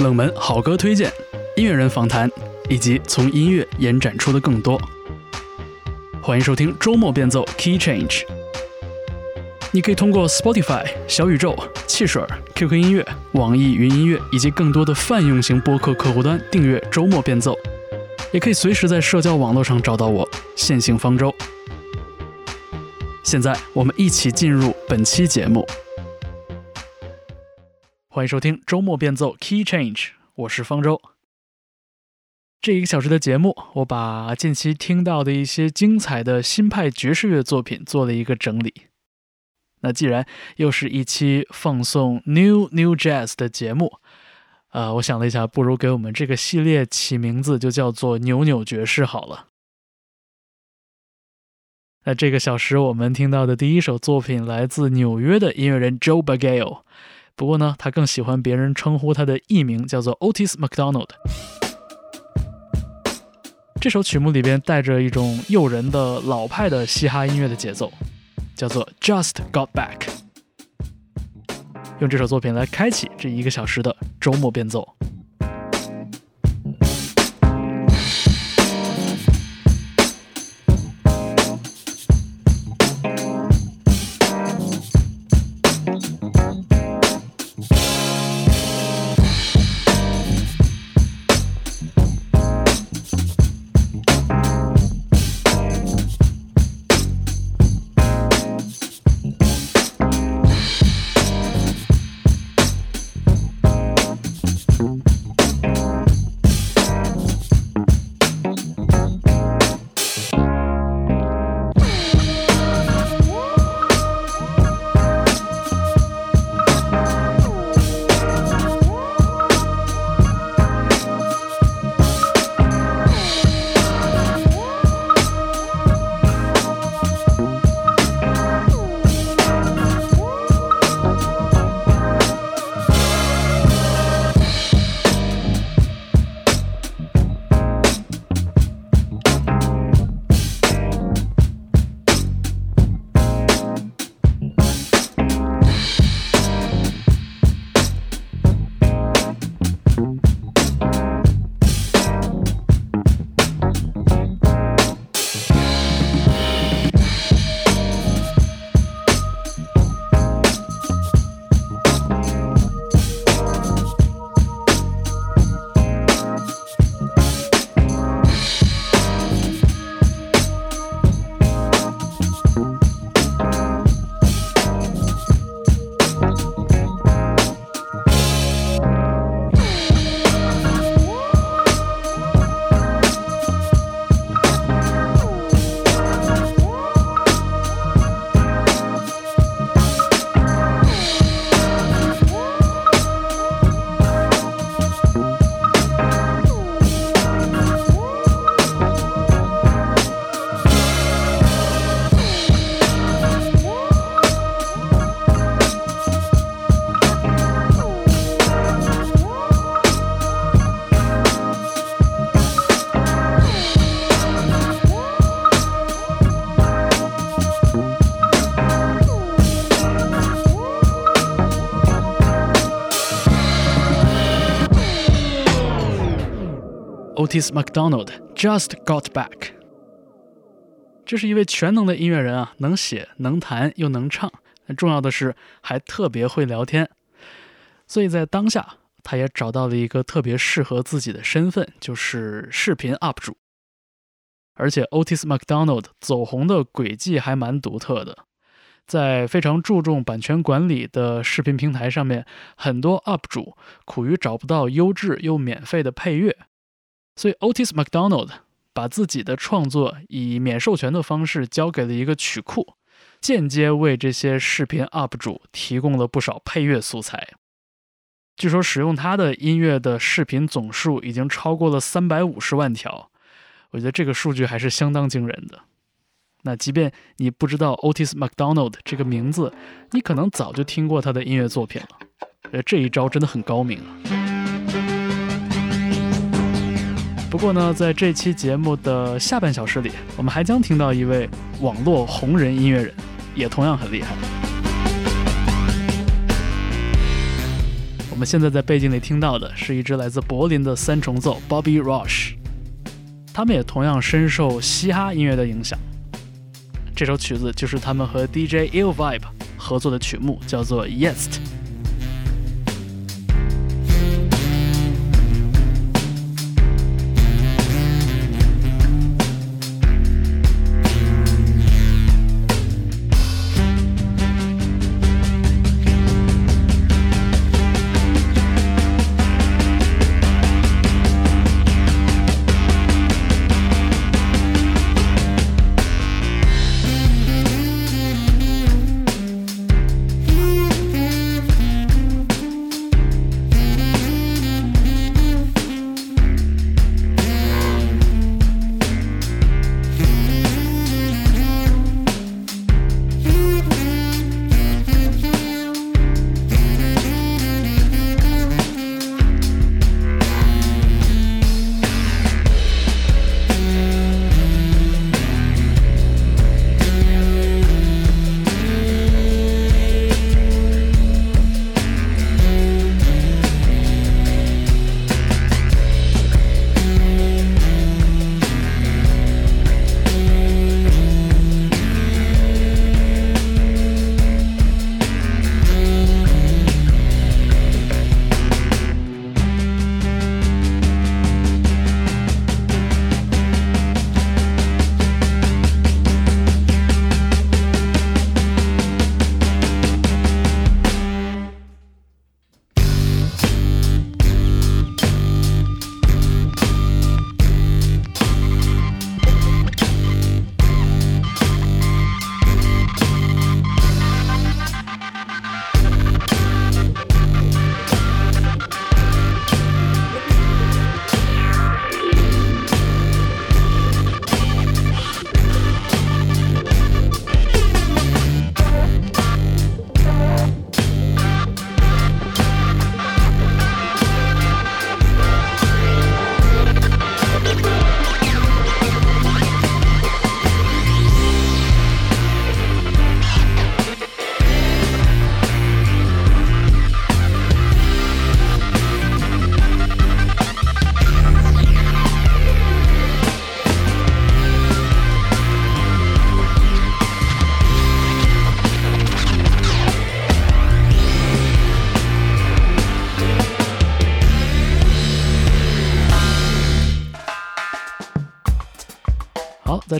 冷门好歌推荐、音乐人访谈，以及从音乐延展出的更多。欢迎收听周末变奏 Key Change。你可以通过 Spotify、小宇宙、汽水、QQ 音乐、网易云音乐以及更多的泛用型播客客户端订阅周末变奏，也可以随时在社交网络上找到我，线性方舟。现在我们一起进入本期节目。欢迎收听周末变奏 Key Change，我是方舟。这一个小时的节目，我把近期听到的一些精彩的新派爵士乐作品做了一个整理。那既然又是一期放送 New New Jazz 的节目，呃，我想了一下，不如给我们这个系列起名字就叫做“扭扭爵士”好了。那这个小时我们听到的第一首作品来自纽约的音乐人 Joe Bagale，不过呢，他更喜欢别人称呼他的艺名叫做 Otis McDonald。这首曲目里边带着一种诱人的老派的嘻哈音乐的节奏，叫做 Just Got Back。用这首作品来开启这一个小时的周末变奏。Otis McDonald just got back。这是一位全能的音乐人啊，能写、能弹又能唱，重要的是还特别会聊天。所以在当下，他也找到了一个特别适合自己的身份，就是视频 UP 主。而且 Otis McDonald 走红的轨迹还蛮独特的，在非常注重版权管理的视频平台上面，很多 UP 主苦于找不到优质又免费的配乐。所以，Otis McDonald 把自己的创作以免授权的方式交给了一个曲库，间接为这些视频 UP 主提供了不少配乐素材。据说，使用他的音乐的视频总数已经超过了三百五十万条。我觉得这个数据还是相当惊人的。那即便你不知道 Otis McDonald 这个名字，你可能早就听过他的音乐作品了。呃，这一招真的很高明啊。不过呢，在这期节目的下半小时里，我们还将听到一位网络红人音乐人，也同样很厉害。我们现在在背景里听到的是一支来自柏林的三重奏 Bobby Rush，他们也同样深受嘻哈音乐的影响。这首曲子就是他们和 DJ Ill Vibe 合作的曲目，叫做 Yes。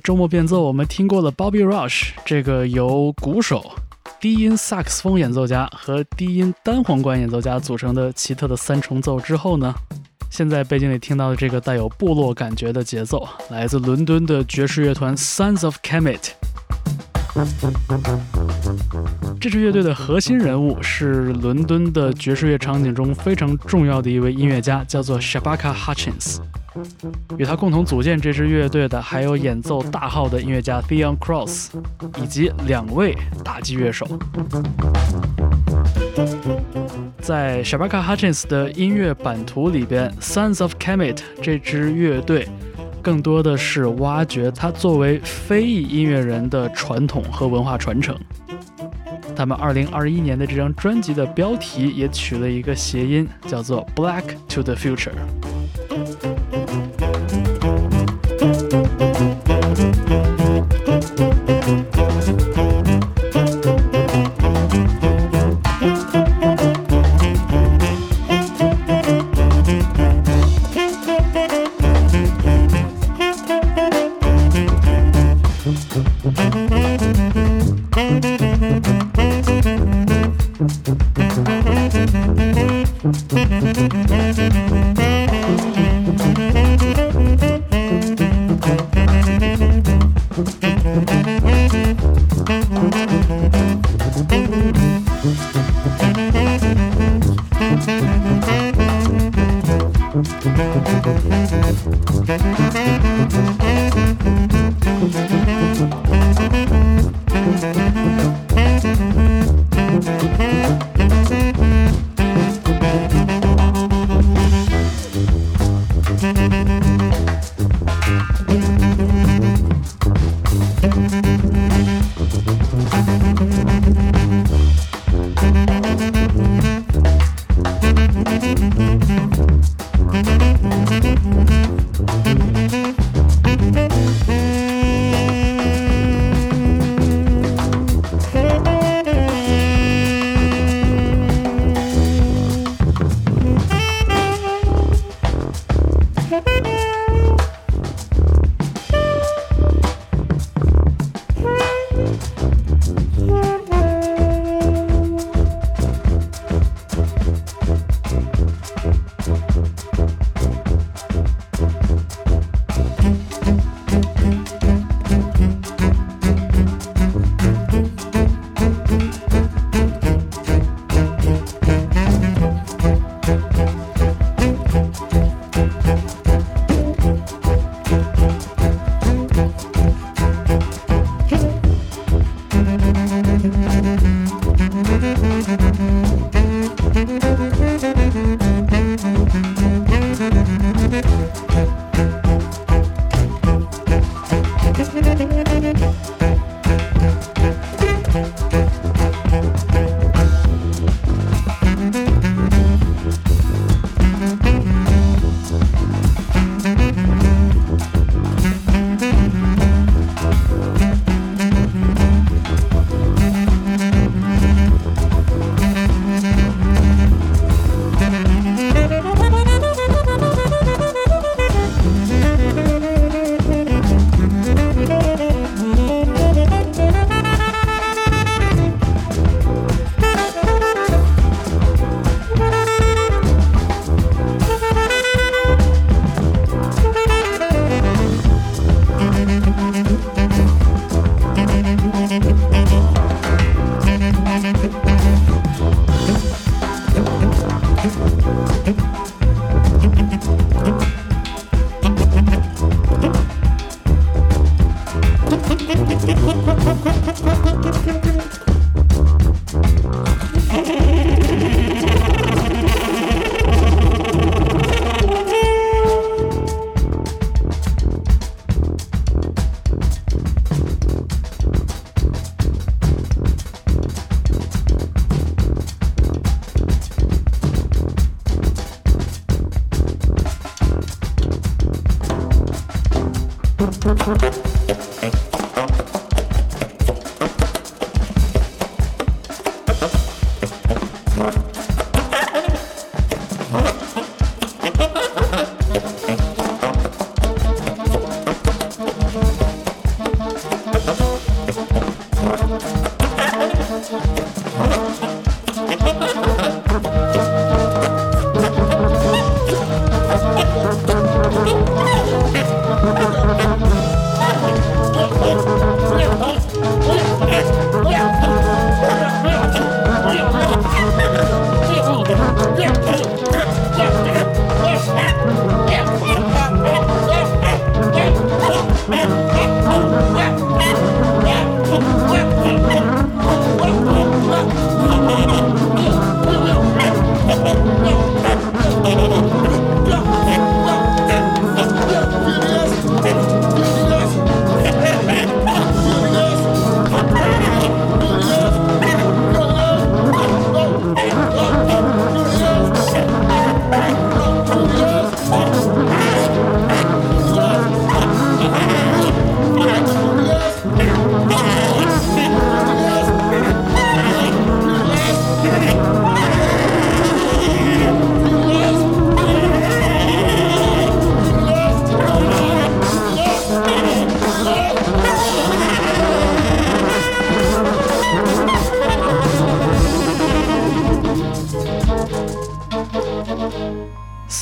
周末变奏，我们听过了 Bobby Rush 这个由鼓手、低音萨克斯风演奏家和低音单簧管演奏家组成的奇特的三重奏之后呢，现在背景里听到的这个带有部落感觉的节奏，来自伦敦的爵士乐团 Sons of Kemet。这支乐队的核心人物是伦敦的爵士乐场景中非常重要的一位音乐家，叫做 Shabaka Hutchins。与他共同组建这支乐队的还有演奏大号的音乐家 Theon Cross，以及两位打击乐手。在 Shabaka Hutchins 的音乐版图里边，Sons of Kemet 这支乐队更多的是挖掘他作为非裔音乐人的传统和文化传承。他们2021年的这张专辑的标题也取了一个谐音，叫做 Black to the Future。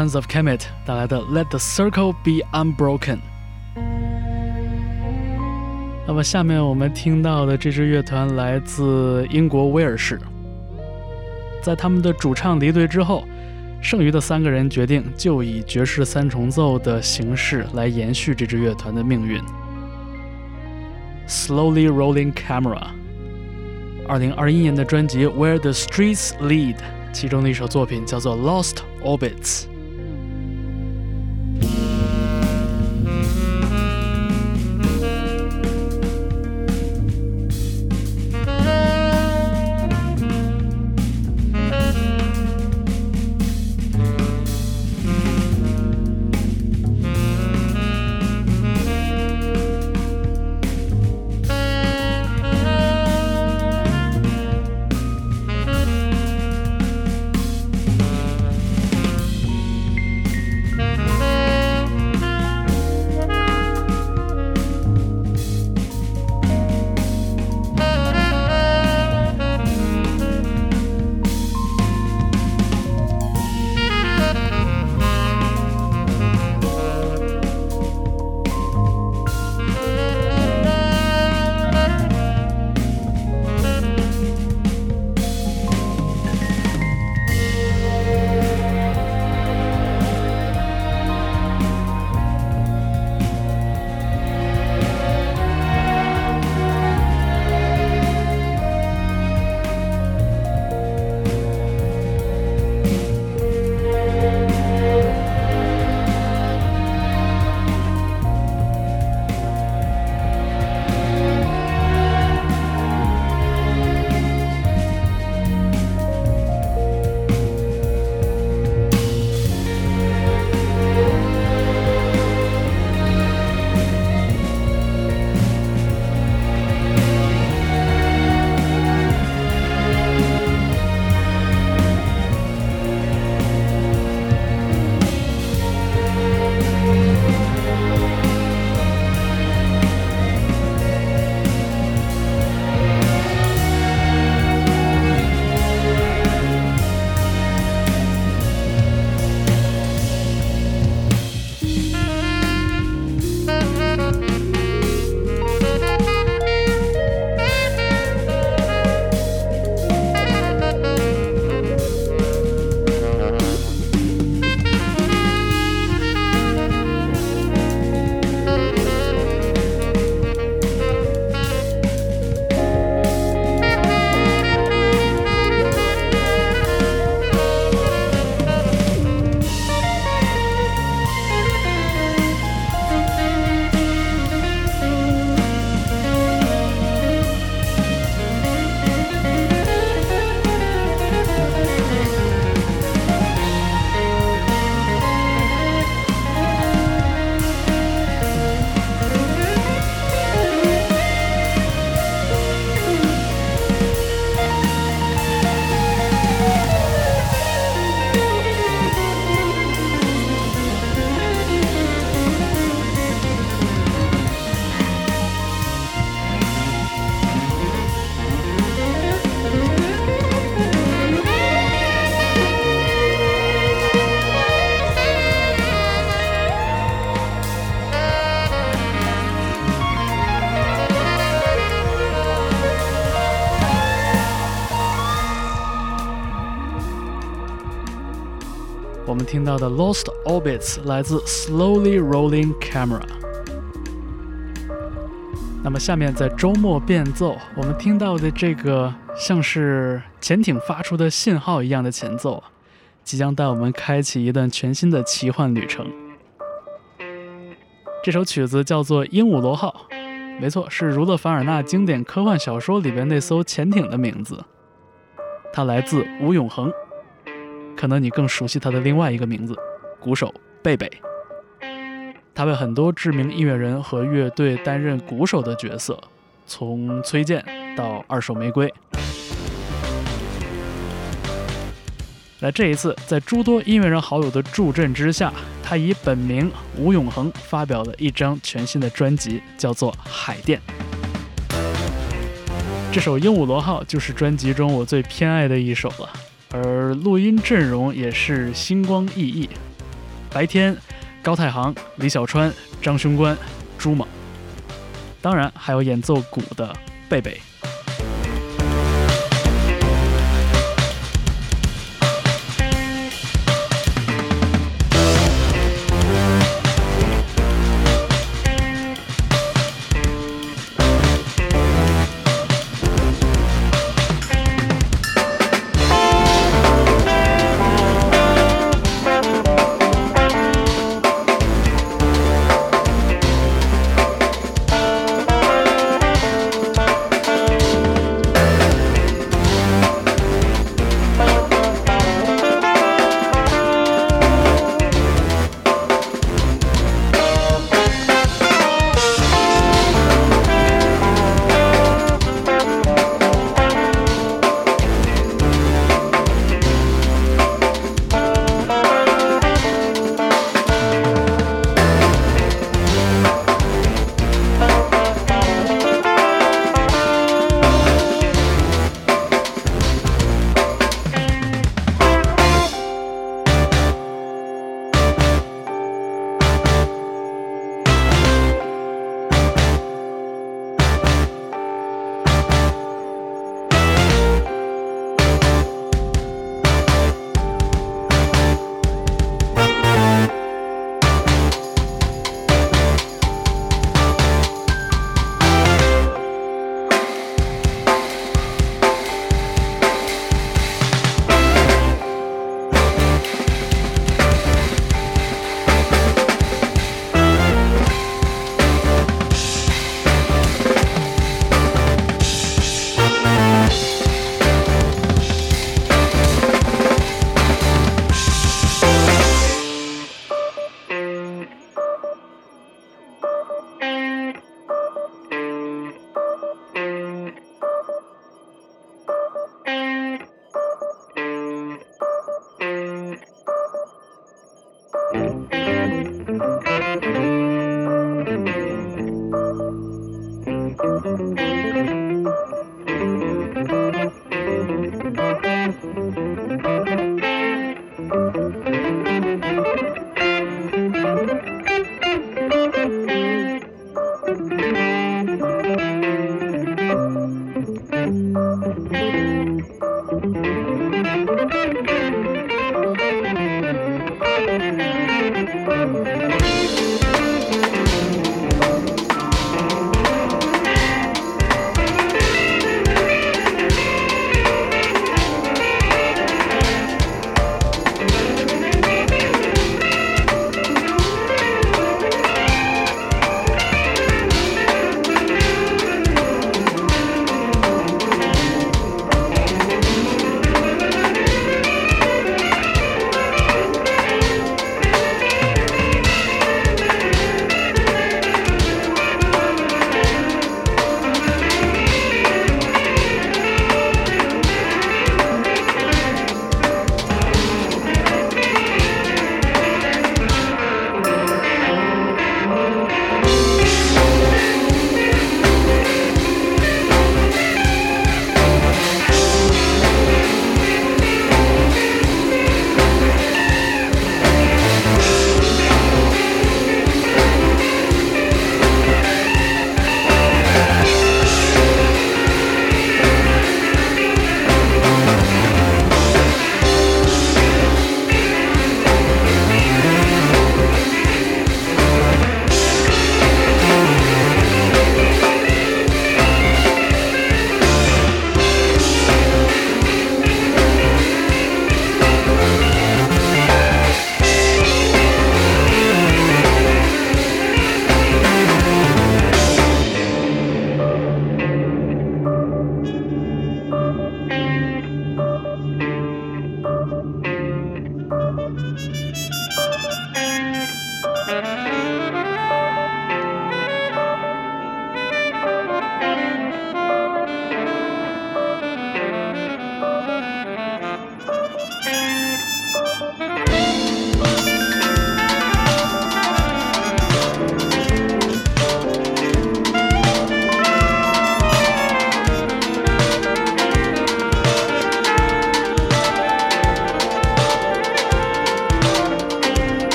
Sons of Kemet 带来的《Let the Circle Be Unbroken》。那么下面我们听到的这支乐团来自英国威尔士。在他们的主唱离队之后，剩余的三个人决定就以爵士三重奏的形式来延续这支乐团的命运。Slowly Rolling Camera，二零二一年的专辑《Where the Streets Lead》其中的一首作品叫做《Lost Orbits》。听到的 Lost Orbits 来自 Slowly Rolling Camera。那么下面在周末变奏，我们听到的这个像是潜艇发出的信号一样的前奏，即将带我们开启一段全新的奇幻旅程。这首曲子叫做《鹦鹉螺号》，没错，是儒勒·凡尔纳经典科幻小说里边那艘潜艇的名字。它来自吴永恒，可能你更熟悉他的另外一个名字——鼓手贝贝。他为很多知名音乐人和乐队担任鼓手的角色，从崔健到二手玫瑰。那这一次，在诸多音乐人好友的助阵之下，他以本名吴永恒发表了一张全新的专辑，叫做《海淀》。这首《鹦鹉螺号》就是专辑中我最偏爱的一首了，而录音阵容也是星光熠熠。白天。高太行、李小川、张雄关、朱猛，当然还有演奏鼓的贝贝。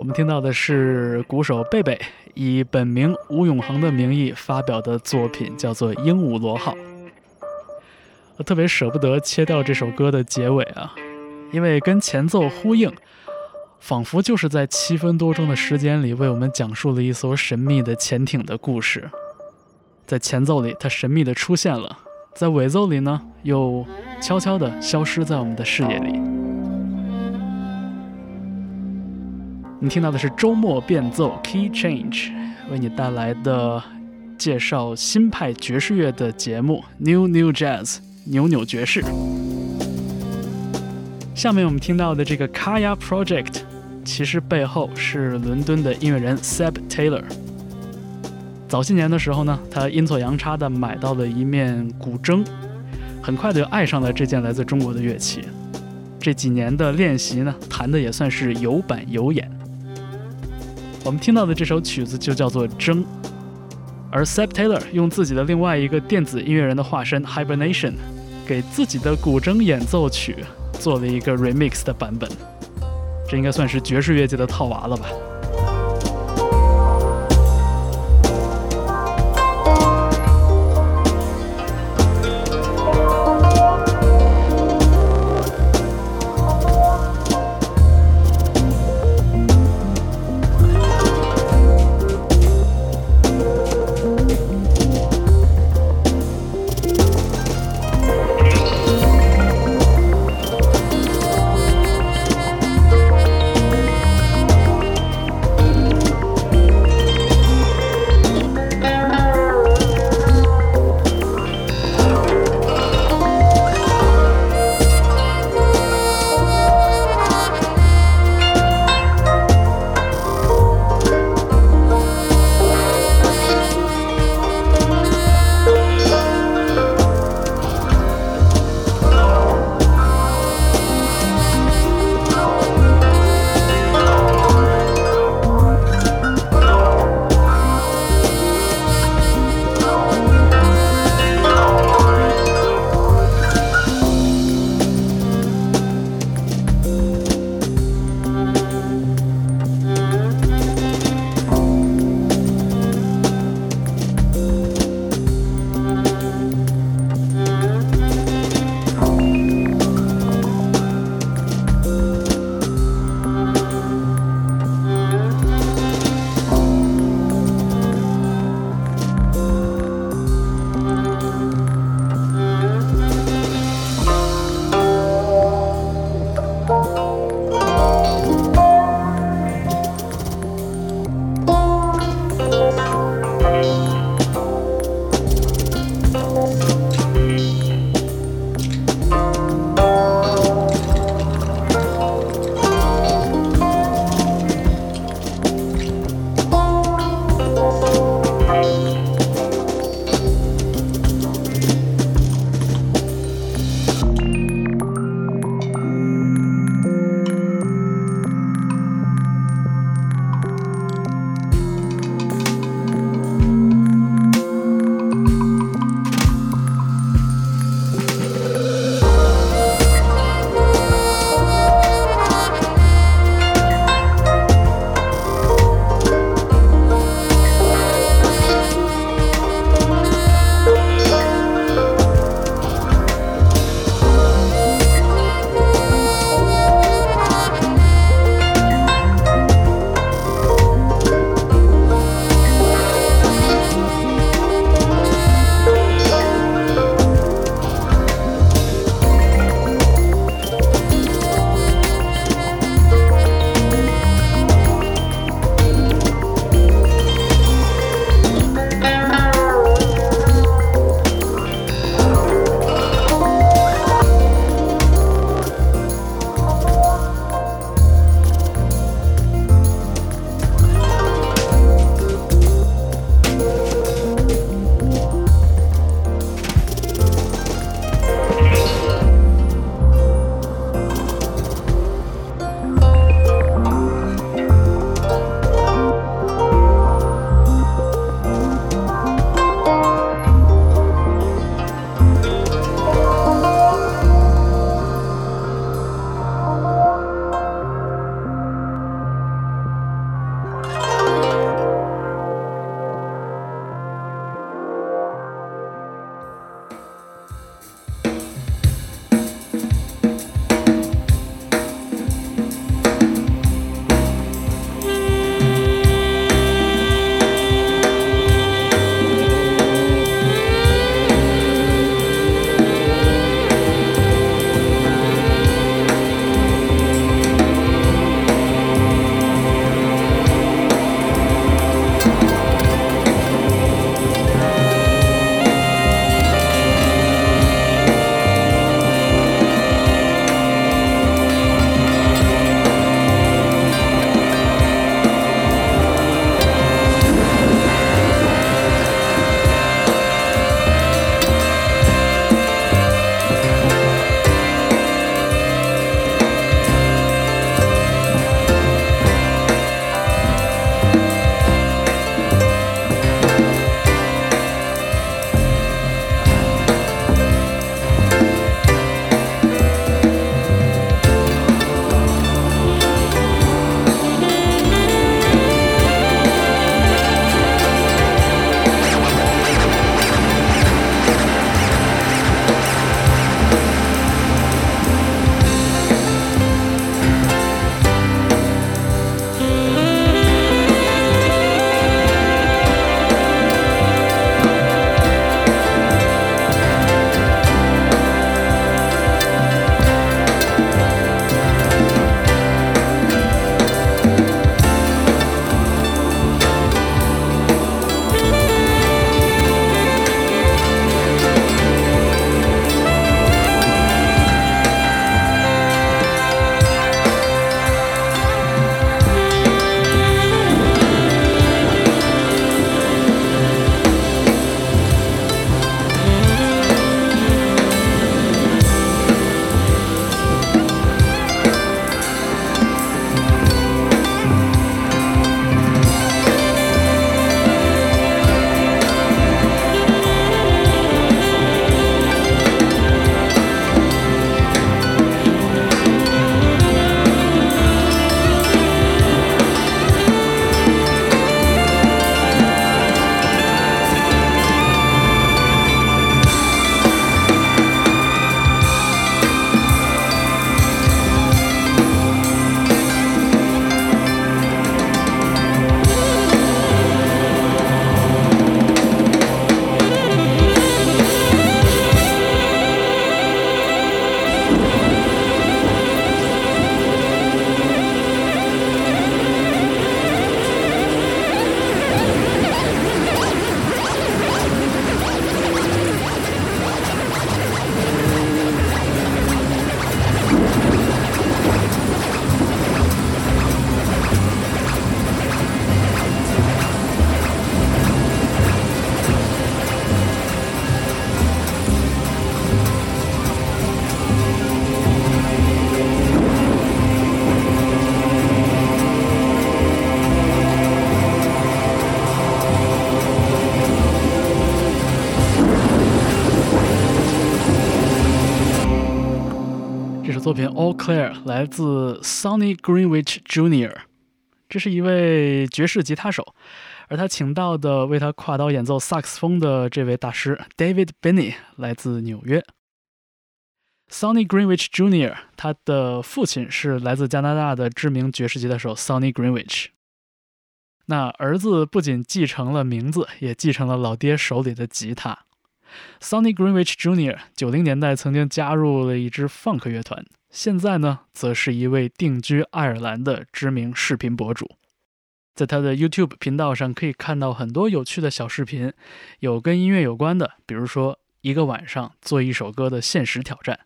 我们听到的是鼓手贝贝以本名吴永恒的名义发表的作品，叫做《鹦鹉螺号》。我特别舍不得切掉这首歌的结尾啊，因为跟前奏呼应，仿佛就是在七分多钟的时间里为我们讲述了一艘神秘的潜艇的故事。在前奏里，它神秘的出现了；在尾奏里呢，又悄悄地消失在我们的视野里。你听到的是周末变奏 Key Change 为你带来的介绍新派爵士乐的节目 New New Jazz。扭扭爵士。下面我们听到的这个 Kaya Project，其实背后是伦敦的音乐人 Seb Taylor。早些年的时候呢，他阴错阳差的买到了一面古筝，很快的就爱上了这件来自中国的乐器。这几年的练习呢，弹的也算是有板有眼。我们听到的这首曲子就叫做《筝》。而 s e p Taylor 用自己的另外一个电子音乐人的化身 Hibernation，给自己的古筝演奏曲做了一个 remix 的版本，这应该算是爵士乐界的套娃了吧。作品《All Clear》来自 Sonny Greenwich Jr.，这是一位爵士吉他手，而他请到的为他跨刀演奏萨克斯风的这位大师 David Binney 来自纽约。Sonny Greenwich Jr.，他的父亲是来自加拿大的知名爵士吉他手 Sonny Greenwich。那儿子不仅继承了名字，也继承了老爹手里的吉他。Sonny Greenwich Jr. 九零年代曾经加入了一支 funk 乐团，现在呢，则是一位定居爱尔兰的知名视频博主。在他的 YouTube 频道上可以看到很多有趣的小视频，有跟音乐有关的，比如说一个晚上做一首歌的现实挑战，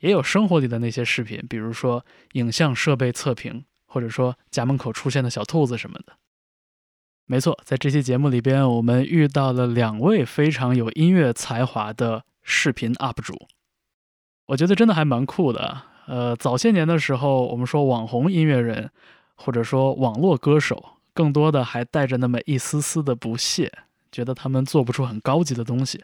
也有生活里的那些视频，比如说影像设备测评，或者说家门口出现的小兔子什么的。没错，在这期节目里边，我们遇到了两位非常有音乐才华的视频 UP 主，我觉得真的还蛮酷的。呃，早些年的时候，我们说网红音乐人，或者说网络歌手，更多的还带着那么一丝丝的不屑，觉得他们做不出很高级的东西。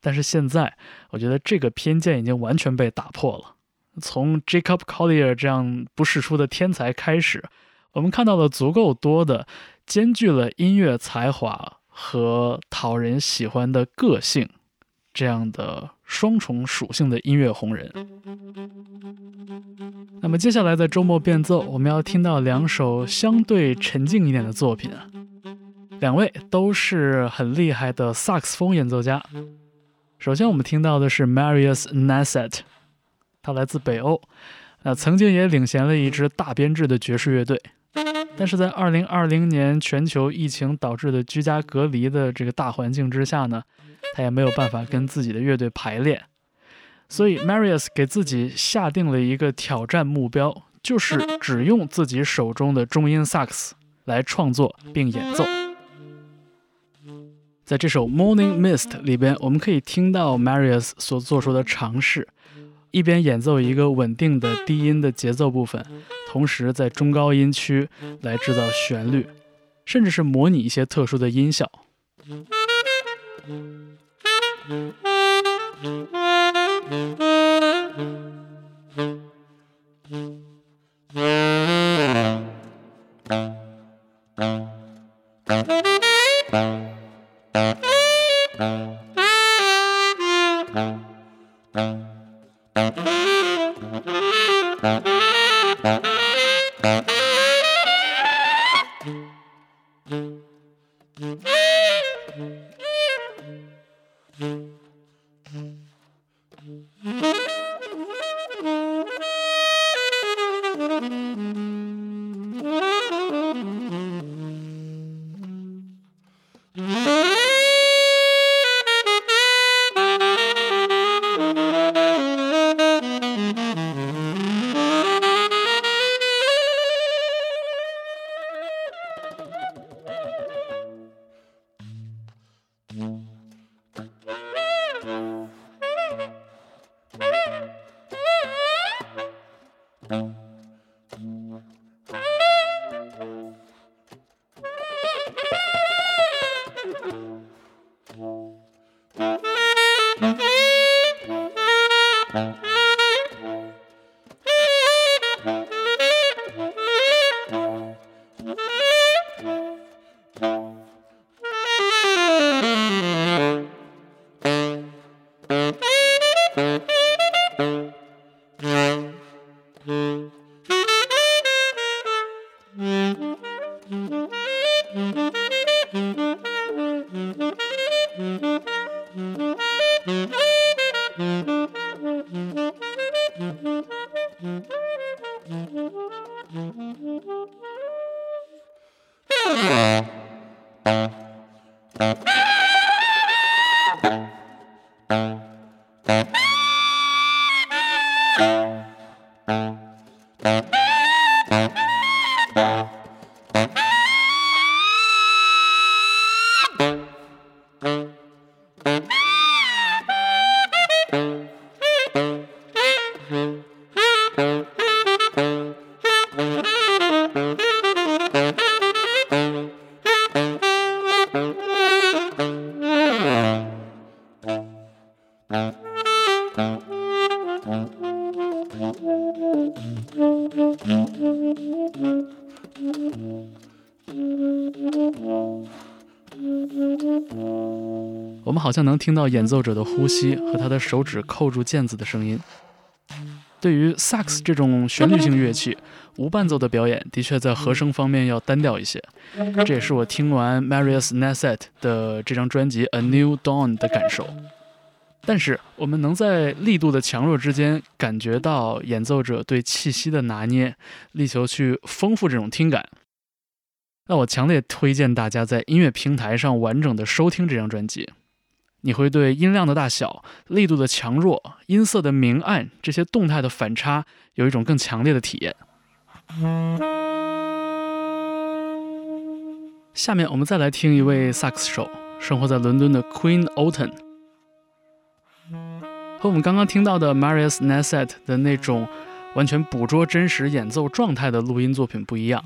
但是现在，我觉得这个偏见已经完全被打破了。从 Jacob Collier 这样不世出的天才开始，我们看到了足够多的。兼具了音乐才华和讨人喜欢的个性，这样的双重属性的音乐红人。那么接下来的周末变奏，我们要听到两首相对沉静一点的作品啊，两位都是很厉害的萨克斯风演奏家。首先我们听到的是 Marius Nasset，他来自北欧，那曾经也领衔了一支大编制的爵士乐队。但是在二零二零年全球疫情导致的居家隔离的这个大环境之下呢，他也没有办法跟自己的乐队排练，所以 Marius 给自己下定了一个挑战目标，就是只用自己手中的中音萨克斯来创作并演奏。在这首 Morning Mist 里边，我们可以听到 Marius 所做出的尝试。一边演奏一个稳定的低音的节奏部分，同时在中高音区来制造旋律，甚至是模拟一些特殊的音效。Bye. 像能听到演奏者的呼吸和他的手指扣住键子的声音。对于萨克斯这种旋律性乐器，无伴奏的表演的确在和声方面要单调一些。这也是我听完 Marius Nasset 的这张专辑《A New Dawn》的感受。但是，我们能在力度的强弱之间感觉到演奏者对气息的拿捏，力求去丰富这种听感。那我强烈推荐大家在音乐平台上完整的收听这张专辑，你会对音量的大小、力度的强弱、音色的明暗这些动态的反差有一种更强烈的体验。下面我们再来听一位萨克斯手，生活在伦敦的 Queen Otten。和我们刚刚听到的 Marius Nasset 的那种完全捕捉真实演奏状态的录音作品不一样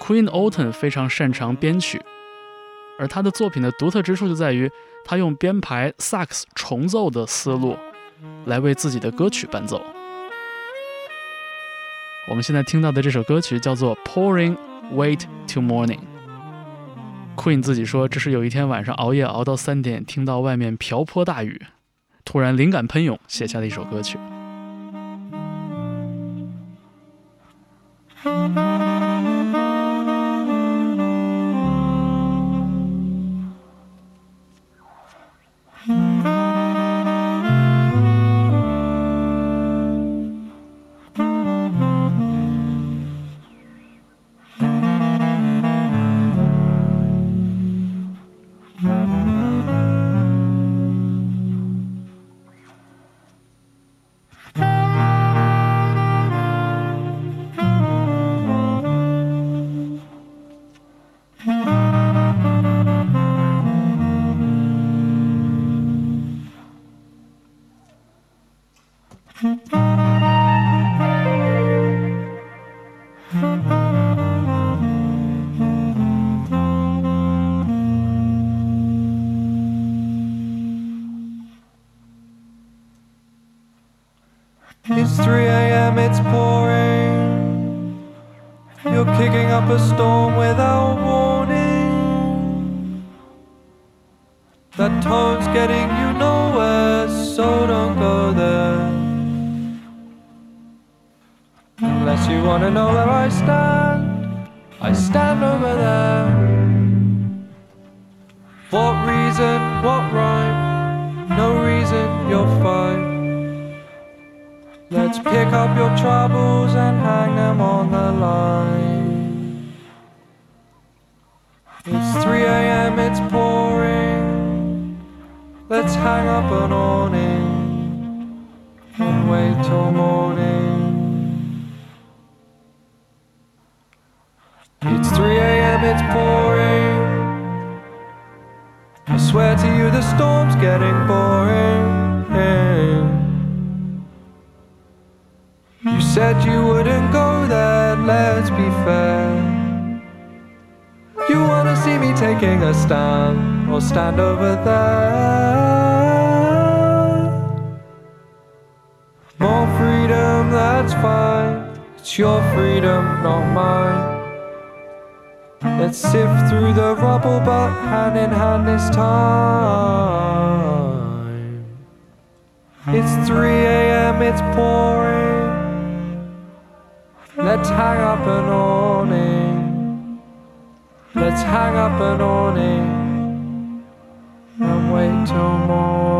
，Queen Otten 非常擅长编曲，而他的作品的独特之处就在于他用编排萨克斯重奏的思路来为自己的歌曲伴奏。我们现在听到的这首歌曲叫做 Pouring Wait Till Morning。Queen 自己说，这是有一天晚上熬夜熬到三点，听到外面瓢泼大雨。突然灵感喷涌，写下了一首歌曲。Up a storm without warning. That tone's getting you nowhere, so don't go there. Unless you wanna know where I stand, I stand over there. What reason, what rhyme? No reason, you're fine. Let's pick up your troubles and hang them on the line. It's 3 a.m., it's pouring. Let's hang up an awning and wait till morning. It's 3 a.m., it's pouring. I swear to you, the storm's getting boring. You said you wouldn't go there, let's be fair. Taking a stand, or stand over there. More freedom, that's fine. It's your freedom, not mine. Let's sift through the rubble, but hand in hand this time. It's 3 a.m., it's pouring. Let's hang up an awning. Let's hang up an awning and wait till morning.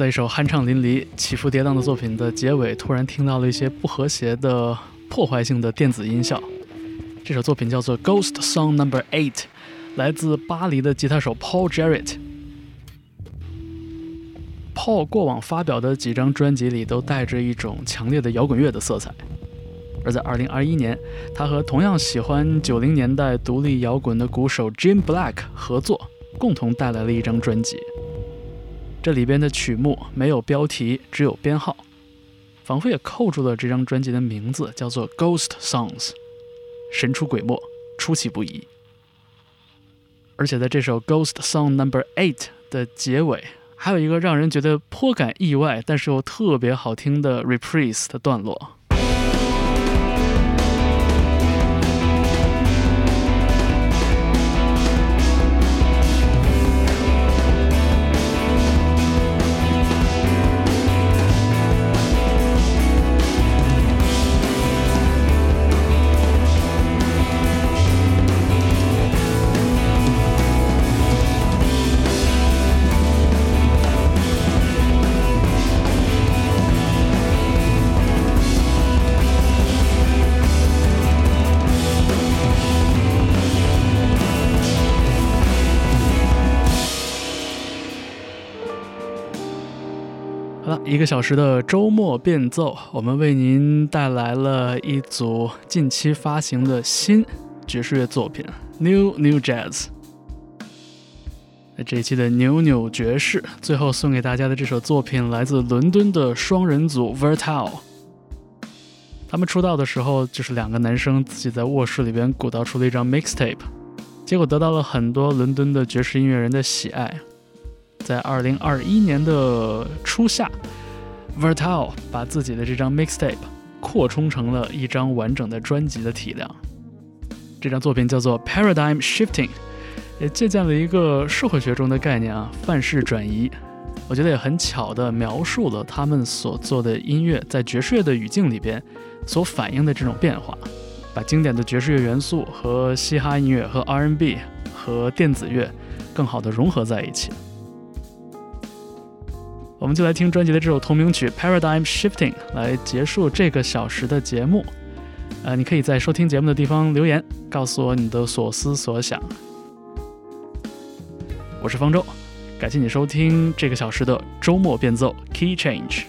在一首酣畅淋漓、起伏跌宕的作品的结尾，突然听到了一些不和谐的、破坏性的电子音效。这首作品叫做《Ghost Song Number Eight》，来自巴黎的吉他手 Paul Jarrett。Paul 过往发表的几张专辑里都带着一种强烈的摇滚乐的色彩，而在2021年，他和同样喜欢90年代独立摇滚的鼓手 Jim Black 合作，共同带来了一张专辑。这里边的曲目没有标题，只有编号，仿佛也扣住了这张专辑的名字，叫做《Ghost Songs》，神出鬼没，出其不意。而且在这首《Ghost Song Number Eight》的结尾，还有一个让人觉得颇感意外，但是又特别好听的 reprise 的段落。一个小时的周末变奏，我们为您带来了一组近期发行的新爵士乐作品，New New Jazz。这一期的扭扭爵士，最后送给大家的这首作品来自伦敦的双人组 Vertal。他们出道的时候就是两个男生自己在卧室里边鼓捣出了一张 mixtape，结果得到了很多伦敦的爵士音乐人的喜爱。在二零二一年的初夏，Vertal 把自己的这张 mixtape 扩充成了一张完整的专辑的体量。这张作品叫做 Paradigm Shifting，也借鉴了一个社会学中的概念啊，范式转移。我觉得也很巧地描述了他们所做的音乐在爵士乐的语境里边所反映的这种变化，把经典的爵士乐元素和嘻哈音乐、和 R&B 和电子乐更好地融合在一起。我们就来听专辑的这首同名曲《Paradigm Shifting》来结束这个小时的节目。呃，你可以在收听节目的地方留言，告诉我你的所思所想。我是方舟，感谢你收听这个小时的周末变奏 Key Change。